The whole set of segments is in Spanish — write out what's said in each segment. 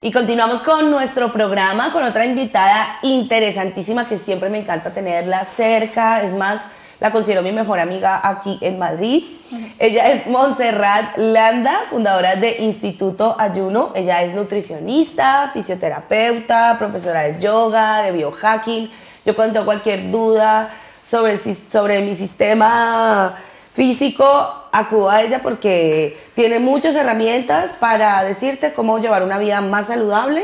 Y continuamos con nuestro programa con otra invitada interesantísima que siempre me encanta tenerla cerca. Es más, la considero mi mejor amiga aquí en Madrid. Ella es Montserrat Landa, fundadora de Instituto Ayuno. Ella es nutricionista, fisioterapeuta, profesora de yoga, de biohacking. Yo tengo cualquier duda sobre, sobre mi sistema físico, acudo a ella porque tiene muchas herramientas para decirte cómo llevar una vida más saludable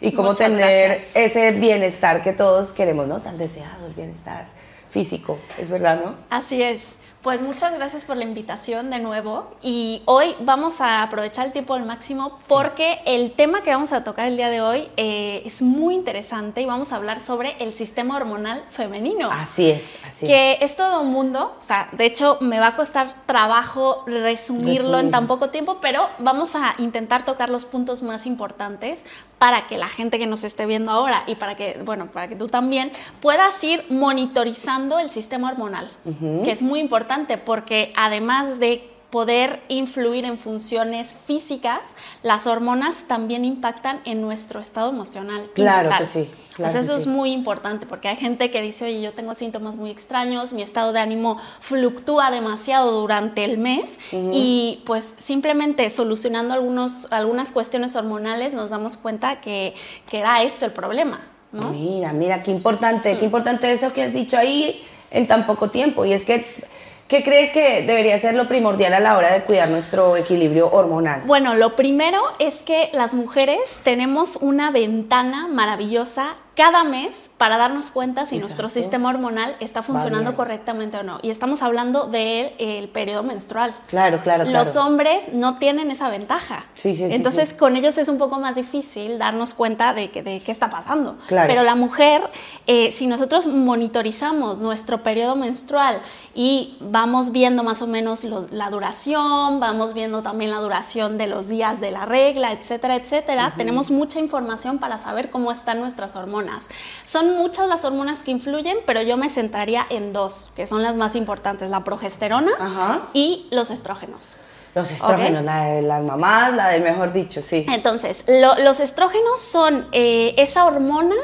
y cómo tener ese bienestar que todos queremos, ¿no? Tan deseado, el bienestar físico, es verdad, ¿no? Así es. Pues muchas gracias por la invitación de nuevo y hoy vamos a aprovechar el tiempo al máximo porque el tema que vamos a tocar el día de hoy eh, es muy interesante y vamos a hablar sobre el sistema hormonal femenino. Así es, así que es. Que es todo un mundo, o sea, de hecho me va a costar trabajo resumirlo en tan poco tiempo, pero vamos a intentar tocar los puntos más importantes para que la gente que nos esté viendo ahora y para que, bueno, para que tú también puedas ir monitorizando el sistema hormonal, que es muy importante porque además de poder influir en funciones físicas, las hormonas también impactan en nuestro estado emocional. Claro que sí. Claro eso es muy importante porque hay gente que dice, oye, yo tengo síntomas muy extraños, mi estado de ánimo fluctúa demasiado durante el mes y pues simplemente solucionando algunos, algunas cuestiones hormonales nos damos cuenta que, que era eso el problema. ¿no? Mira, mira, qué importante, qué importante eso que has dicho ahí en tan poco tiempo. Y es que ¿Qué crees que debería ser lo primordial a la hora de cuidar nuestro equilibrio hormonal? Bueno, lo primero es que las mujeres tenemos una ventana maravillosa cada mes para darnos cuenta si nuestro sistema hormonal está funcionando correctamente o no. Y estamos hablando del periodo menstrual. Claro, claro, claro. Los hombres no tienen esa ventaja. Sí, sí, Entonces, con ellos es un poco más difícil darnos cuenta de, que, de qué está pasando. Claro. Pero la mujer, eh, si nosotros monitorizamos nuestro periodo menstrual y vamos viendo más o menos la duración, vamos viendo también la duración de los días de la regla, etcétera, etcétera, tenemos mucha información para saber cómo están nuestras hormonas son muchas las hormonas que influyen, pero yo me centraría en dos, que son las más importantes, la progesterona y los estrógenos. Los estrógenos, la de las mamás, la del mejor dicho, sí. Entonces, los estrógenos son eh, esa hormona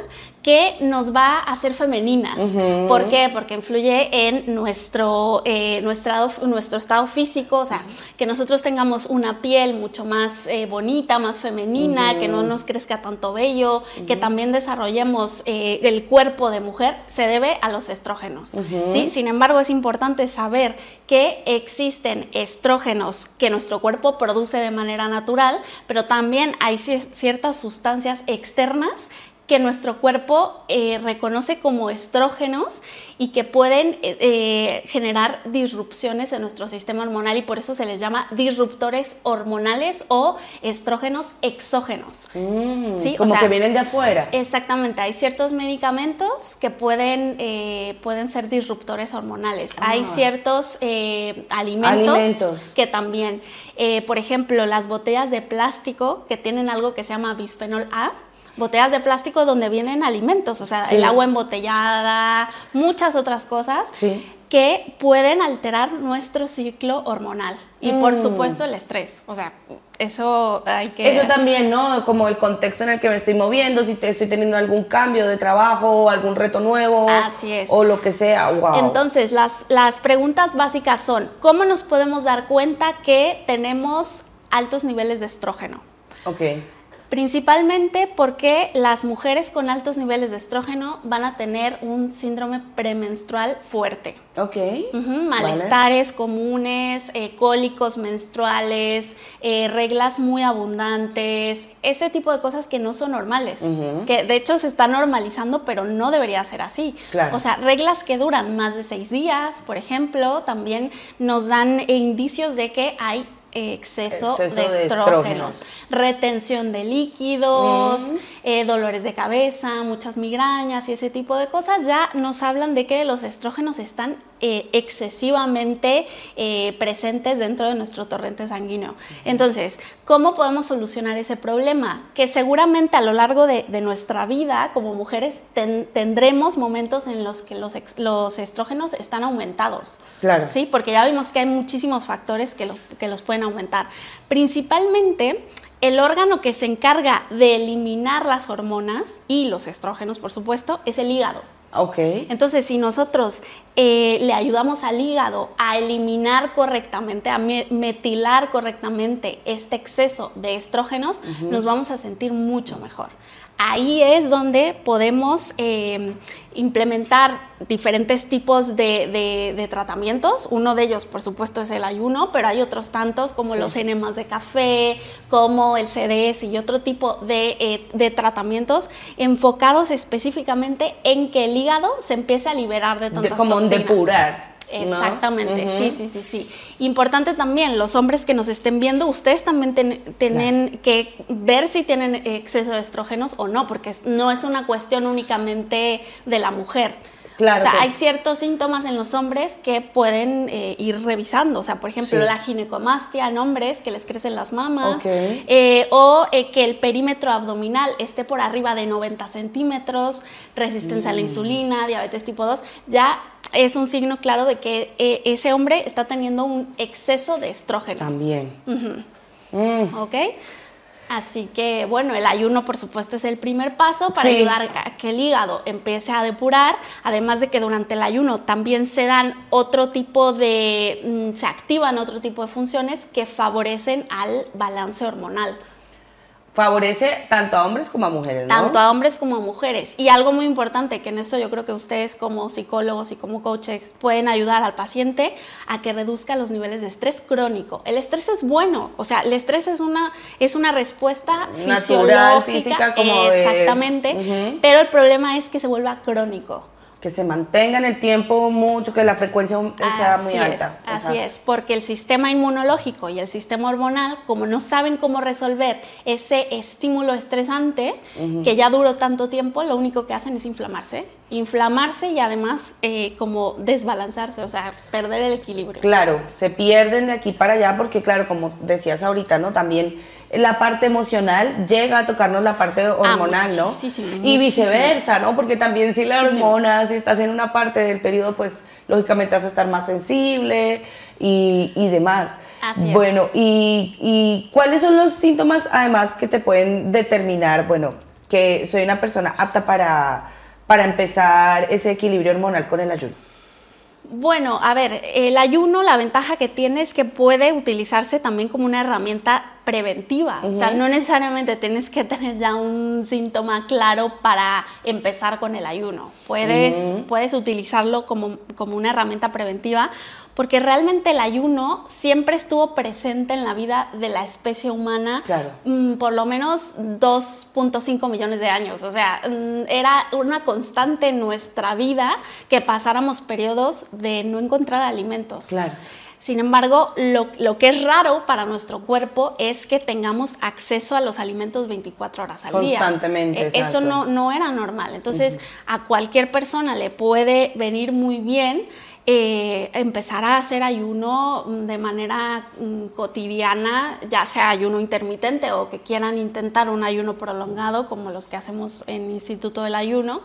que nos va a hacer femeninas. ¿Por qué? Porque influye en nuestro, eh, nuestro, nuestro estado físico, o sea, que nosotros tengamos una piel mucho más eh, bonita, más femenina, que no nos crezca tanto vello, que también desarrollemos eh, el cuerpo de mujer, se debe a los estrógenos. ¿sí? Sin embargo, es importante saber que existen estrógenos que nuestro cuerpo produce de manera natural, pero también hay ciertas sustancias externas que nuestro cuerpo eh, reconoce como estrógenos y que pueden eh, eh, generar disrupciones en nuestro sistema hormonal y por eso se les llama disruptores hormonales o estrógenos exógenos. Mm, ¿sí? Como que vienen de afuera. Exactamente, hay ciertos medicamentos que pueden, pueden ser disruptores hormonales. Hay ah. ciertos alimentos, que también, por ejemplo, las botellas de plástico que tienen algo que se llama bisfenol A botellas de plástico donde vienen alimentos, o sea, el agua embotellada, muchas otras cosas. que pueden alterar nuestro ciclo hormonal y por mm. supuesto el estrés, o sea, eso hay que... Eso también, ¿no? Como el contexto en el que me estoy moviendo, si te estoy teniendo algún cambio de trabajo, algún reto nuevo. Así es. O lo que sea, wow. Entonces, las, las preguntas básicas son, ¿cómo nos podemos dar cuenta que tenemos altos niveles de estrógeno? Ok principalmente porque las mujeres con altos niveles de estrógeno van a tener un síndrome premenstrual fuerte. Ok. malestares comunes, eh, cólicos menstruales, eh, reglas muy abundantes, ese tipo de cosas que no son normales, que de hecho se está normalizando, pero no debería ser así. O sea, reglas que duran más de seis días, por ejemplo, también nos dan indicios de que hay exceso, de, estrógenos, retención de líquidos, eh, dolores de cabeza, muchas migrañas y ese tipo de cosas, ya nos hablan de que los estrógenos están eh, excesivamente eh, presentes dentro de nuestro torrente sanguíneo. Entonces, ¿cómo podemos solucionar ese problema? Que seguramente a lo largo de, nuestra vida como mujeres tendremos momentos en los que los, los, estrógenos están aumentados. Claro. Sí, porque ya vimos que hay muchísimos factores que, que los pueden aumentar. Principalmente el órgano que se encarga de eliminar las hormonas y los estrógenos, por supuesto, es el hígado. Ok. Entonces, si nosotros eh, le ayudamos al hígado a eliminar correctamente, a metilar correctamente este exceso de estrógenos, nos vamos a sentir mucho mejor ahí es donde podemos eh, implementar diferentes tipos de, tratamientos. Uno de ellos, por supuesto, es el ayuno, pero hay otros tantos como los enemas de café, como el CDS y otro tipo de, eh, tratamientos enfocados específicamente en que el hígado se empiece a liberar de tantas como toxinas. depurar. Exactamente, sí, sí, sí, sí. Importante también, los hombres que nos estén viendo, ustedes también tienen que ver si tienen exceso de estrógenos o no, porque no es una cuestión únicamente de la mujer. Claro, o sea, hay ciertos síntomas en los hombres que pueden eh, ir revisando. O sea, por ejemplo, la ginecomastia en hombres, que les crecen las mamas, eh, o eh, que el perímetro abdominal esté por arriba de 90 centímetros, resistencia a la mm. insulina, diabetes tipo 2, ya es un signo claro de que ese hombre está teniendo un exceso de estrógenos. También. Mm. ¿Ok? Así que, bueno, el ayuno, por supuesto, es el primer paso para ayudar a que el hígado empiece a depurar, además de que durante el ayuno también se dan otro tipo de, mm, se activan otro tipo de funciones que favorecen al balance hormonal favorece tanto a hombres como a mujeres, ¿no? Tanto a hombres como a mujeres. Y algo muy importante, que en eso yo creo que ustedes como psicólogos y como coaches pueden ayudar al paciente a que reduzca los niveles de estrés crónico. El estrés es bueno, o sea, el estrés es una, es una respuesta Natural, física, como exactamente, pero el problema es que se vuelva crónico que se mantenga en el tiempo mucho, que la frecuencia sea muy alta. así es, porque el sistema inmunológico y el sistema hormonal, como no saben cómo resolver ese estímulo estresante que ya duró tanto tiempo, lo único que hacen es inflamarse. Inflamarse y además eh, como desbalanzarse, o sea, perder el equilibrio. Claro, se pierden de aquí para allá porque, claro, como decías ahorita, ¿no? También la parte emocional llega a tocarnos la parte ah, hormonal, ¿no? y viceversa, ¿no? Porque también si la hormona, si estás en una parte del periodo, pues lógicamente vas a estar más sensible y, demás. Así bueno, y, y, cuáles son los síntomas además que te pueden determinar, bueno, que soy una persona apta para, para empezar ese equilibrio hormonal con el ayuno? Bueno, a ver, el ayuno, la ventaja que tiene es que puede utilizarse también como una herramienta preventiva. O sea, no necesariamente tienes que tener ya un síntoma claro para empezar con el ayuno. Puedes, puedes utilizarlo como, como una herramienta preventiva porque realmente el ayuno siempre estuvo presente en la vida de la especie humana mm, por lo menos 2.5 millones de años. O sea, mm, era una constante en nuestra vida que pasáramos periodos de no encontrar alimentos. Claro. Sin embargo, lo, que es raro para nuestro cuerpo es que tengamos acceso a los alimentos 24 horas al día. Constantemente. E, eso no, no, era normal. Entonces, a cualquier persona le puede venir muy bien eh, empezar a hacer ayuno de manera mm, cotidiana, ya sea ayuno intermitente o que quieran intentar un ayuno prolongado, como los que hacemos en Instituto del Ayuno,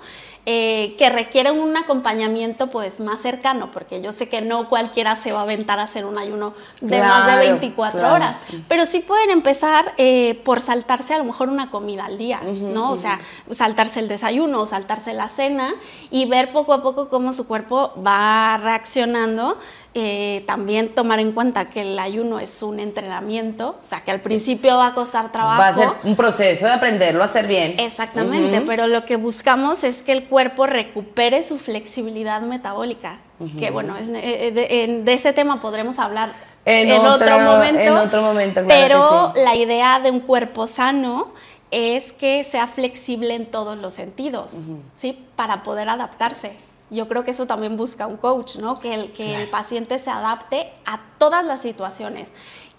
eh, que requieren un acompañamiento pues más cercano, porque yo sé que no cualquiera se va a aventar a hacer un ayuno de más de 24 horas, pero sí pueden empezar eh, por saltarse a lo mejor una comida al día, ¿no? O sea, saltarse el desayuno o saltarse la cena y ver poco a poco cómo su cuerpo va reaccionando eh, también tomar en cuenta que el ayuno es un entrenamiento, o sea, que al principio va a costar trabajo. Va a ser un proceso de aprenderlo a hacer bien. Exactamente, pero lo que buscamos es que el cuerpo recupere su flexibilidad metabólica, que bueno, eh, de, ese tema podremos hablar en, otro, momento. En otro momento, Pero la idea de un cuerpo sano es que sea flexible en todos los sentidos, ¿sí? Para poder adaptarse. Yo creo que eso también busca un coach, ¿no? Que el, que el paciente se adapte a todas las situaciones.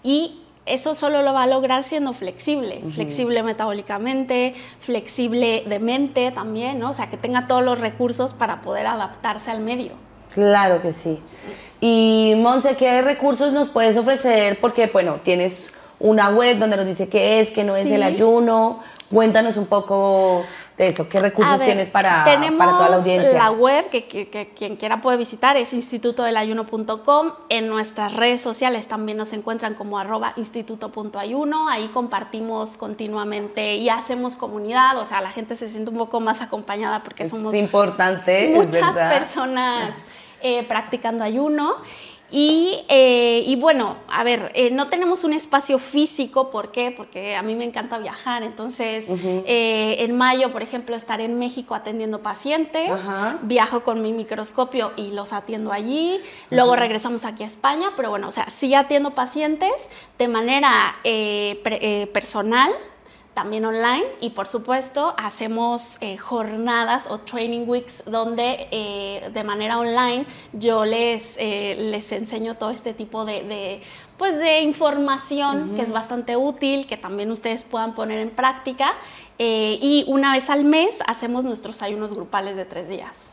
Y eso solo lo va a lograr siendo flexible, flexible metabólicamente, flexible de mente también, ¿no? O sea, que tenga todos los recursos para poder adaptarse al medio. Claro que sí. Y Monse, ¿qué recursos nos puedes ofrecer? Porque, bueno, tienes una web donde nos dice qué es, qué no es el ayuno. Cuéntanos un poco de eso? ¿Qué recursos ver, tienes para, tenemos para toda la audiencia? la web que, que- que quien quiera puede visitar es institutodelayuno.com. En nuestras redes sociales también nos encuentran como arroba instituto.ayuno. Ahí compartimos continuamente y hacemos comunidad. O sea, la gente se siente un poco más acompañada porque somos es importante, es muchas personas eh, practicando ayuno. Y, eh, y bueno, a ver, eh, no tenemos un espacio físico, ¿por qué? Porque a mí me encanta viajar, entonces eh, en mayo, por ejemplo, estaré en México atendiendo pacientes, viajo con mi microscopio y los atiendo allí, luego regresamos aquí a España, pero bueno, o sea, sí atiendo pacientes de manera pre- personal, también online y por supuesto hacemos eh, jornadas o training weeks donde eh, de manera online yo les, eh, les enseño todo este tipo de, de, pues de información que es bastante útil, que también ustedes puedan poner en práctica y una vez al mes hacemos nuestros ayunos grupales de tres días.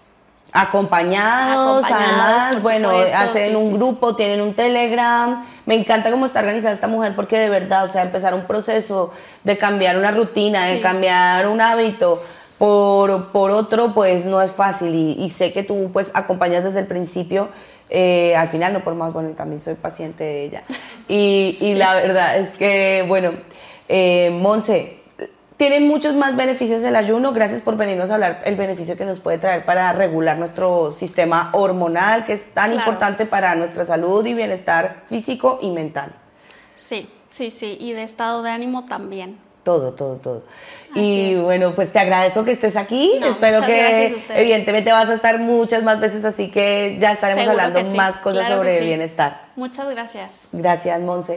Acompañados, Acompañados, además, bueno, hacen sí, un sí, sí. grupo, tienen un Telegram. Me encanta cómo está organizada esta mujer porque de verdad, o sea, empezar un proceso de cambiar una rutina, de cambiar un hábito por, por otro, pues no es fácil. Y, y sé que tú, pues, acompañas desde el principio. eh, al final, no por más, bueno, también soy paciente de ella. Y, y la verdad es que, bueno, eh, Monse, tiene muchos más beneficios el ayuno. Gracias por venirnos a hablar el beneficio que nos puede traer para regular nuestro sistema hormonal, que es tan Claro. importante para nuestra salud y bienestar físico y mental. Sí, sí, sí, y de estado de ánimo también. Todo, todo, todo. Así y es. bueno, pues te agradezco que estés aquí. No, Espero que evidentemente vas a estar muchas más veces, así que ya estaremos Seguro hablando sí, más cosas claro sobre sí. bienestar. Muchas gracias. Gracias, Monse.